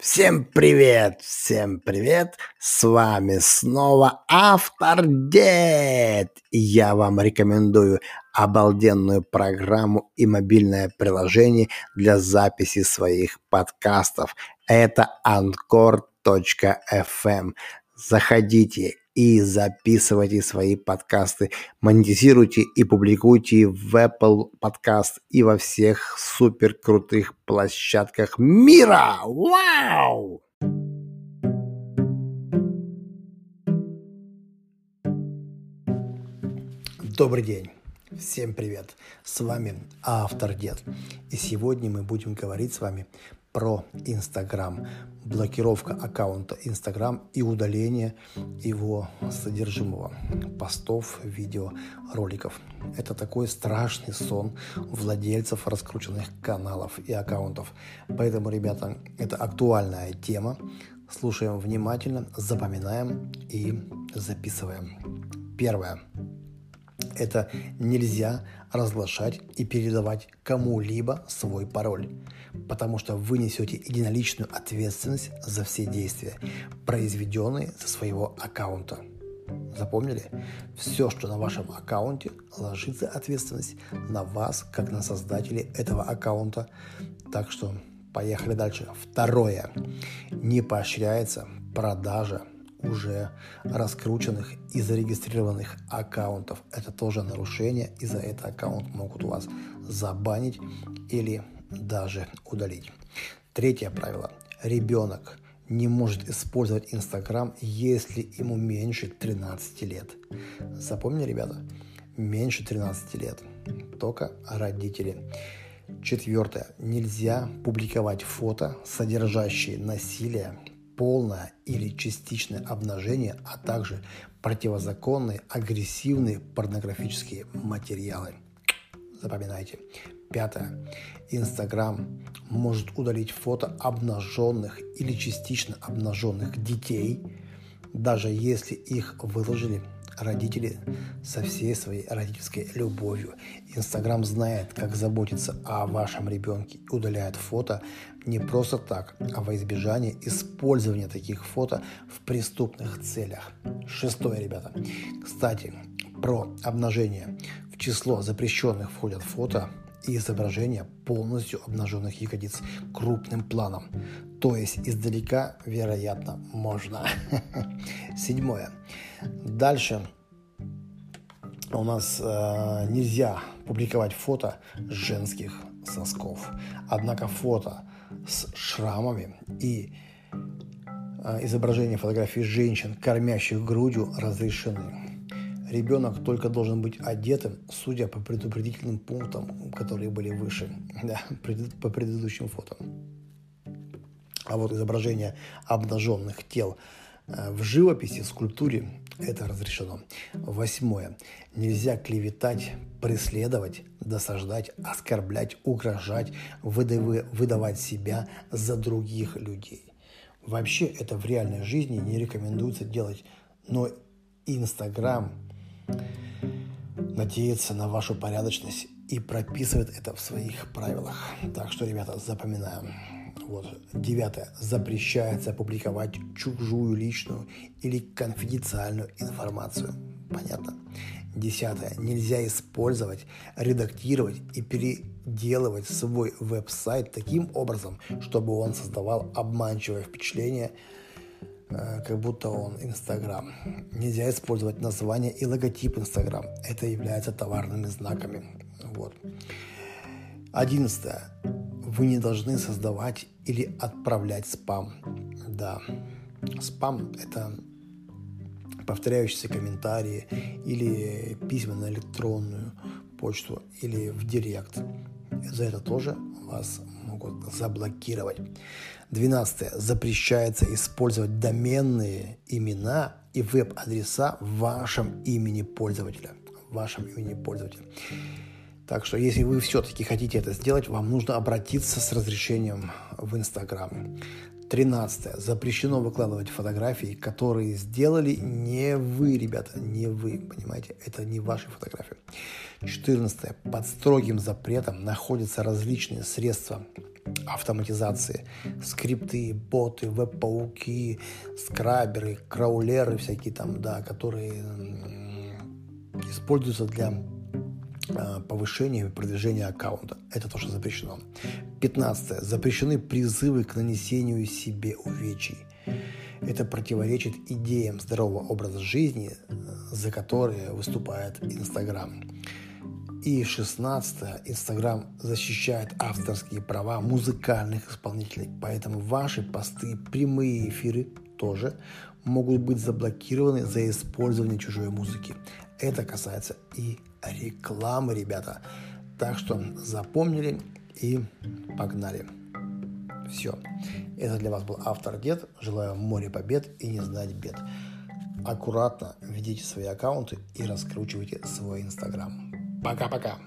Всем привет, всем привет, с вами снова Автор Дед. Я вам рекомендую обалденную программу и мобильное приложение для записи своих подкастов. Это Anchor.fm. Заходите и записывайте свои подкасты, монетизируйте и публикуйте в Apple Podcast и во всех супер крутых площадках мира. Вау! Добрый день. Всем привет! С вами автор Дед. И сегодня мы будем говорить с вами про Инстаграм, блокировка аккаунта Инстаграм и удаление его содержимого, постов, видео, роликов. Это такой страшный сон владельцев раскрученных каналов и аккаунтов. Поэтому, ребята, это актуальная тема. Слушаем внимательно, запоминаем и записываем. Первое. Это нельзя разглашать и передавать кому-либо свой пароль, потому что вы несете единоличную ответственность за все действия, произведенные со своего аккаунта. Запомнили? Все, что на вашем аккаунте, ложится ответственность на вас, как на создателей этого аккаунта. Так что поехали дальше. Второе. Не поощряется продажа уже раскрученных и зарегистрированных аккаунтов. Это тоже нарушение, и за это аккаунт могут вас забанить или даже удалить. Третье правило. Ребенок не может использовать Инстаграм, если ему меньше 13 лет. Запомни, ребята, меньше 13 лет. Только родители. Четвертое. Нельзя публиковать фото, содержащие насилие, полное или частичное обнажение, а также противозаконные, агрессивные порнографические материалы. Запоминайте. Пятое. Инстаграм может удалить фото обнаженных или частично обнаженных детей, даже если их выложили родители со всей своей родительской любовью. Инстаграм знает, как заботиться о вашем ребенке и удаляет фото не просто так, а во избежание использования таких фото в преступных целях. Шестое, ребята. Кстати, про обнажение. В число запрещенных входят фото и изображения полностью обнаженных ягодиц крупным планом. То есть издалека, вероятно, можно. Седьмое. Дальше у нас э, нельзя публиковать фото женских сосков. Однако фото с шрамами и э, изображение фотографий женщин, кормящих грудью, разрешены. Ребенок только должен быть одетым, судя по предупредительным пунктам, которые были выше, да, по предыдущим фото. А вот изображение обнаженных тел э, в живописи, скульптуре это разрешено. Восьмое. Нельзя клеветать, преследовать, досаждать, оскорблять, угрожать, выдавать себя за других людей. Вообще это в реальной жизни не рекомендуется делать, но Инстаграм надеется на вашу порядочность и прописывает это в своих правилах. Так что, ребята, запоминаем. Вот. Девятое. Запрещается публиковать чужую личную или конфиденциальную информацию. Понятно? Десятое. Нельзя использовать, редактировать и переделывать свой веб-сайт таким образом, чтобы он создавал обманчивое впечатление, как будто он Инстаграм. Нельзя использовать название и логотип Инстаграм. Это является товарными знаками. Вот. Одиннадцатое. Вы не должны создавать или отправлять спам. Да, спам – это повторяющиеся комментарии или письма на электронную почту или в директ. За это тоже вас могут заблокировать. Двенадцатое. Запрещается использовать доменные имена и веб-адреса в вашем имени пользователя. В вашем имени пользователя. Так что, если вы все-таки хотите это сделать, вам нужно обратиться с разрешением в Инстаграм. 13. Запрещено выкладывать фотографии, которые сделали не вы, ребята, не вы, понимаете? Это не ваши фотографии. 14. Под строгим запретом находятся различные средства автоматизации. Скрипты, боты, веб-пауки, скраберы, краулеры всякие там, да, которые используются для повышения и продвижения аккаунта. Это то, что запрещено. 15. Запрещены призывы к нанесению себе увечий. Это противоречит идеям здорового образа жизни, за которые выступает Инстаграм. И 16. Инстаграм защищает авторские права музыкальных исполнителей, поэтому ваши посты, прямые эфиры тоже могут быть заблокированы за использование чужой музыки. Это касается и рекламы, ребята. Так что запомнили и погнали. Все. Это для вас был автор Дед. Желаю море побед и не знать бед. Аккуратно ведите свои аккаунты и раскручивайте свой Инстаграм. Пока-пока.